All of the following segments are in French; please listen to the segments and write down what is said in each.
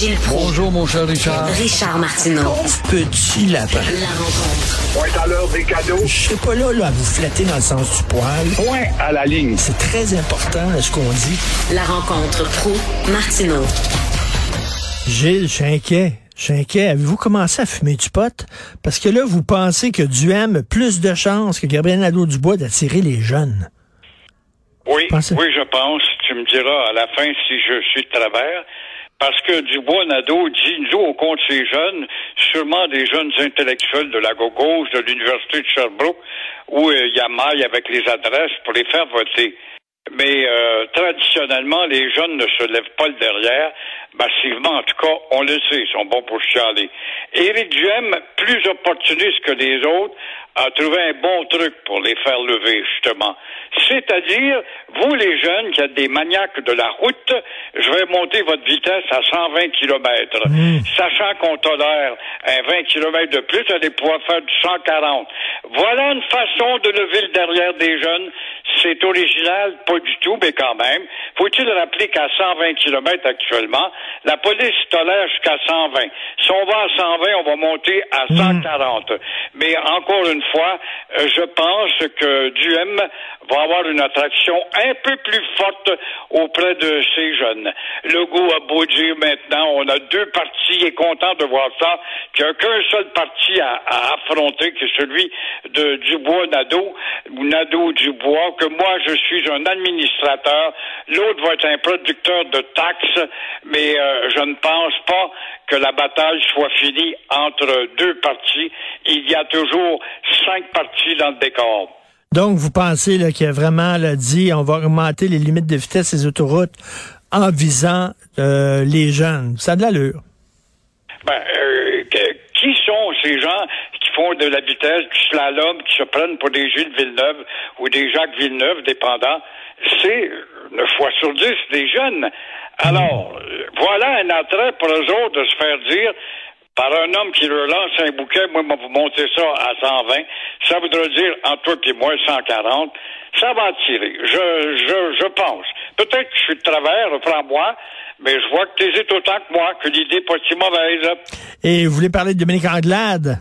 Gilles Proulx. Bonjour, mon cher Richard. Richard Martineau. Petit lapin. La rencontre. Point à l'heure des cadeaux. Je serai pas là, là, à vous flatter dans le sens du poil. Point à la ligne. C'est très important, ce qu'on dit. La rencontre pro martineau Gilles, je suis inquiet. Je suis inquiet. Avez-vous commencé à fumer du pot? Parce que là, vous pensez que Duhem a plus de chances que Gabriel Nadeau-Dubois d'attirer les jeunes. Oui, Pensez- oui, je pense. Tu me diras à la fin si je suis de travers. Parce que Dubois Nadeau dit, nous, on compte ces jeunes, sûrement des jeunes intellectuels de la gauche, de l'Université de Sherbrooke, où euh, il y a maille avec les adresses pour les faire voter. Mais euh, traditionnellement, les jeunes ne se lèvent pas le derrière. Massivement, en tout cas, on le sait, ils sont bons pour chialer. Éric Duhem, plus opportuniste que les autres, a trouvé un bon truc pour les faire lever, justement. C'est-à-dire, vous les jeunes qui êtes des maniaques de la route, je vais monter votre vitesse à 120 km. Sachant qu'on tolère un 20 km de plus, allez pouvoir faire du 140. Voilà une façon de lever le derrière des jeunes. C'est original, pas du tout, mais quand même. Faut-il rappeler qu'à 120 km actuellement, la police tolère jusqu'à 120. Si on va à 120, on va monter à 140. Mais encore une fois, euh, je pense que Duhem va avoir une attraction un peu plus forte auprès de ces jeunes. Legault a beau dire maintenant, on a deux partis, est content de voir ça, qu'il n'y a qu'un seul parti à, à affronter, qui est celui de Dubois-Nadeau, ou Nadeau-Dubois, que moi, je suis un administrateur, l'autre va être un producteur de taxes, mais euh, je ne pense pas que la bataille soit finie entre deux partis. Il y a toujours cinq partis dans le décor. Donc, vous pensez qu'il a vraiment là, dit on va augmenter les limites de vitesse des autoroutes en visant euh, les jeunes. Ça a de l'allure. Ben, euh, qui sont ces gens qui font de la vitesse, du slalom, qui se prennent pour des Gilles Villeneuve ou des Jacques Villeneuve, dépendant? C'est, euh, neuf fois sur dix, des jeunes. Alors, euh, voilà un attrait pour eux autres de se faire dire par un homme qui leur lance un bouquet, moi, je vais vous monter ça à 120. Ça voudrait dire, entre toi et moi, 140. Ça va attirer. Je, je, je pense. Peut-être que je suis de travers, reprends-moi, mais je vois que tu hésites autant que moi, que l'idée n'est pas si mauvaise. Et vous voulez parler de Dominique Anglade?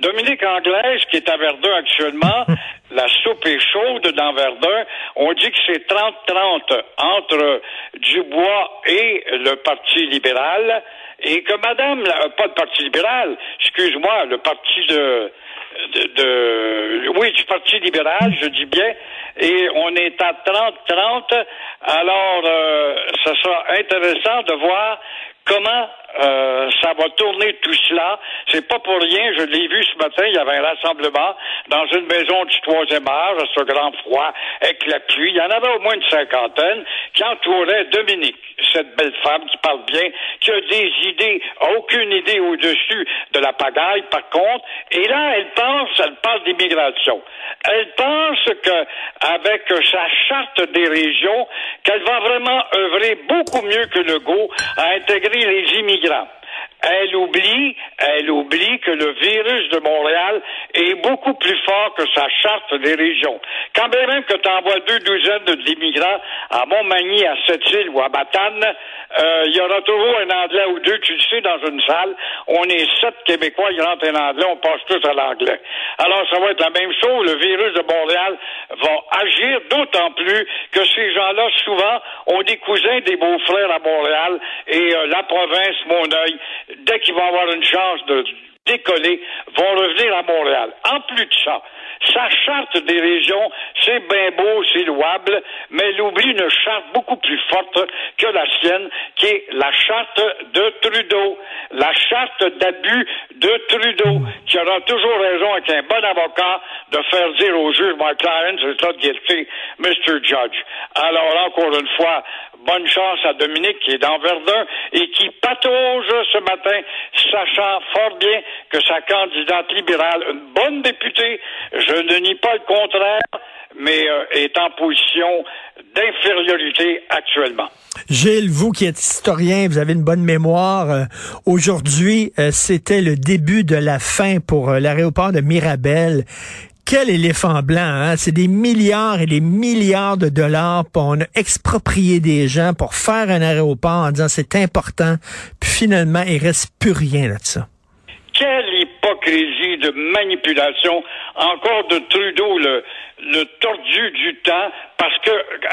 Dominique Anglaise, qui est à Verdun actuellement, la soupe est chaude dans Verdun. On dit que c'est 30-30 entre Dubois et le Parti libéral. Et que Madame, la- pas le Parti libéral, excuse-moi, le Parti de, de, de- oui, du Parti libéral, je dis bien, et on est à 30-30. Alors, euh, ça sera intéressant de voir comment euh, ça va tourner tout cela. C'est pas pour rien, je l'ai vu ce matin, il y avait un rassemblement dans une maison du troisième âge, à ce grand froid, avec la pluie. Il y en avait au moins une cinquantaine qui entouraient Dominique, cette belle femme qui parle bien, qui a des idées, aucune idée au-dessus de la pagaille, par contre. Et là, elle pense, elle parle d'immigration. Elle pense que avec sa charte des régions, qu'elle va vraiment œuvrer beaucoup mieux que Legault à intégrer les Iran elle oublie, elle oublie que le virus de Montréal est beaucoup plus fort que sa charte des régions. Quand bien même que tu envoies deux douzaines d'immigrants à Montmagny, à Sept-Îles ou à Matane, euh, il y aura toujours un Anglais ou deux, tu le sais, dans une salle. On est sept Québécois, il rentre un Anglais, on passe tous à l'anglais. Alors, ça va être la même chose. Le virus de Montréal va agir d'autant plus que ces gens-là, souvent, ont des cousins, des beaux-frères à Montréal et euh, la province, mon œil, dès qu'ils vont avoir une chance de décoller, vont revenir à Montréal. En plus de ça, sa charte des régions, c'est bien beau, c'est louable, mais elle oublie une charte beaucoup plus forte que la sienne, qui est la charte de Trudeau, la charte d'abus de Trudeau, qui aura toujours raison avec un bon avocat de faire dire au juge, my client is not guilty, Mr. Judge. Alors, encore une fois, bonne chance à Dominique qui est dans Verdun et qui patauge ce matin, sachant fort bien que sa candidate libérale, une bonne députée, je ne nie pas le contraire, mais euh, est en position d'infériorité actuellement. Gilles, vous qui êtes historien, vous avez une bonne mémoire. euh, Aujourd'hui, euh, c'était le début de la fin pour l'aéroport de Mirabel. Quel éléphant blanc, hein? C'est des milliards et des milliards de dollars. Puis on a exproprié des gens pour faire un aéroport en disant c'est important. Puis finalement, il reste plus rien là de ça. Quelle hypocrisie de manipulation, encore de Trudeau, le, le tordu du temps, parce que,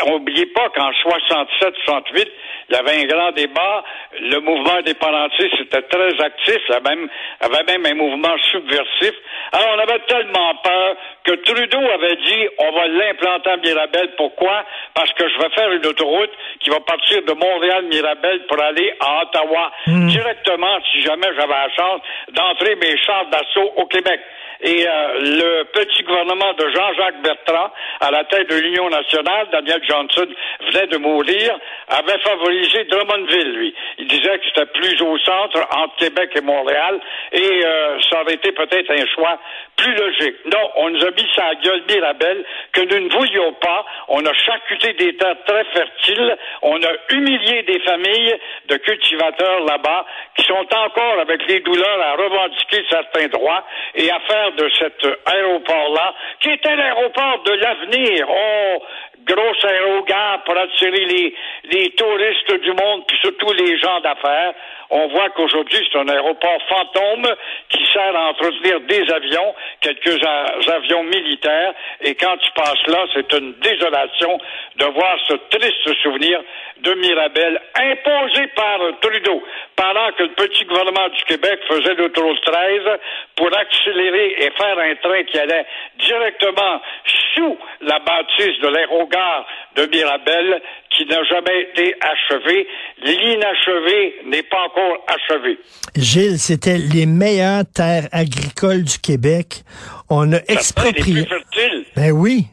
n'oubliez pas qu'en 67-68, il y avait un grand débat, le mouvement indépendantiste était très actif, il y avait même, avait même un mouvement subversif. Alors on avait tellement peur que Trudeau avait dit, on va l'implanter à Mirabel. Pourquoi? Parce que je vais faire une autoroute qui va partir de Montréal-Mirabel pour aller à Ottawa, directement, si jamais j'avais la chance, d'entrer mes chars d'assaut au Québec. Et euh, le petit gouvernement de Jean-Jacques Bertrand, à la tête de l'Union nationale, Daniel Johnson venait de mourir, avait favorisé Drummondville, lui. Il disait que c'était plus au centre, entre Québec et Montréal, et euh, ça aurait été peut-être un choix plus logique. Non, on nous a mis sa gueule Mirabel que nous ne voulions pas. On a charcuté des terres très fertiles. On a humilié des familles de cultivateurs là-bas qui sont encore avec les douleurs à revendiquer certains droits et à faire de cet aéroport-là, qui était l'aéroport de l'avenir. Oh, grosse aérogare pour attirer les, les touristes du monde, puis surtout les gens d'affaires. On voit qu'aujourd'hui, c'est un aéroport fantôme qui sert à entretenir des avions, quelques avions militaires, et quand tu passes là, c'est une désolation de voir ce triste souvenir de Mirabel imposé par Trudeau, pendant que le petit gouvernement du Québec faisait l'autoroute 13 pour accélérer et faire un train qui allait directement sous la bâtisse de l'aérogare de Mirabel qui n'a jamais été achevé. L'inachevé n'est pas encore achevé. Gilles, c'était les meilleures terres agricoles du Québec. On a exproprié. Ben oui.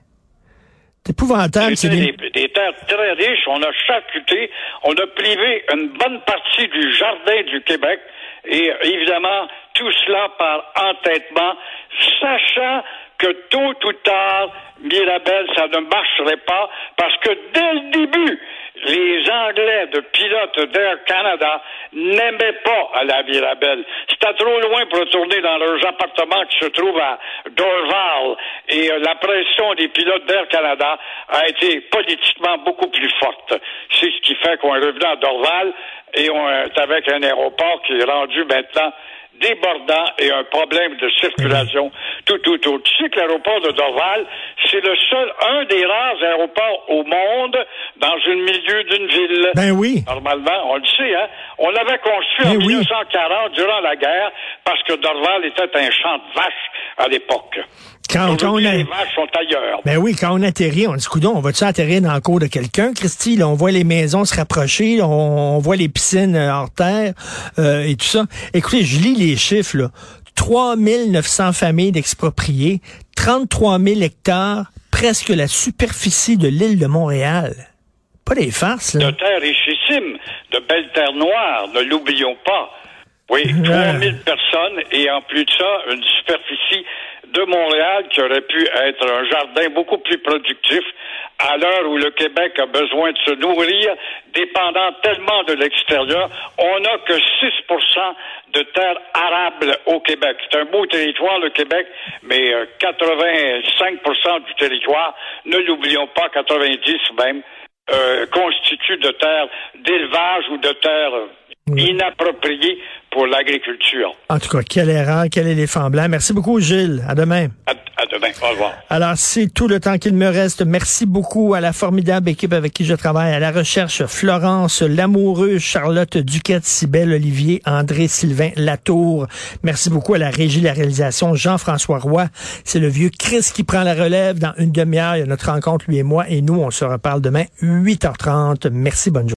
C'est épouvantable. C'est des... des, des terres très riches. On a charcuté, on a privé une bonne partie du jardin du Québec. Et évidemment, tout cela par entêtement, sachant que tôt ou tard, Mirabel, ça ne marcherait pas, parce que dès le début, les Anglais de pilotes d'Air Canada n'aimaient pas aller à Mirabel. C'était trop loin pour retourner dans leurs appartements qui se trouvent à Dorval. Et euh, la pression des pilotes d'Air Canada a été politiquement beaucoup plus forte. C'est ce qui fait qu'on est revenu à Dorval et on est avec un aéroport qui est rendu maintenant débordant et un problème de circulation tout autour. Tu sais que l'aéroport de Dorval, c'est le seul, un des rares aéroports au monde dans un milieu d'une ville. Ben oui. Normalement, on le sait, hein. On l'avait construit en Ben oui. 1940 durant la guerre parce que Dorval était un champ de vaches à l'époque. Quand, quand on Aujourd'hui, a... les vaches sont ailleurs. Ben oui, quand on atterrit, on dit, coudon, on va-tu atterrir dans le cours de quelqu'un, Christy? Là, on voit les maisons se rapprocher, on, on voit les piscines euh, hors terre euh, et tout ça. Écoutez, je lis les chiffres, là. 3 900 familles d'expropriés, 33 000 hectares, presque la superficie de l'île de Montréal. Pas des farces, De là. terres richissimes, de belles terres noires, ne l'oublions pas. Oui, Ah. 3000 personnes et en plus de ça, une superficie de Montréal qui aurait pu être un jardin beaucoup plus productif à l'heure où le Québec a besoin de se nourrir, dépendant tellement de l'extérieur. On n'a que 6 de terres arables au Québec. C'est un beau territoire, le Québec, mais euh, 85 du territoire, ne l'oublions pas, 90 même, euh, constitue de terres d'élevage ou de terres euh, inappropriées pour l'agriculture. En tout cas, quelle erreur, quel éléphant blanc. Merci beaucoup, Gilles. À demain. À, à demain. Au revoir. Alors, c'est tout le temps qu'il me reste. Merci beaucoup à la formidable équipe avec qui je travaille, à la recherche, Florence Lamoureux, Charlotte Duquette, Cybelle Olivier, André Sylvain Latour. Merci beaucoup à la régie, la réalisation, Jean-François Roy. C'est le vieux Chris qui prend la relève dans une demi-heure. Il y a notre rencontre, lui et moi, et nous, on se reparle demain, 8h30. Merci, bonne journée.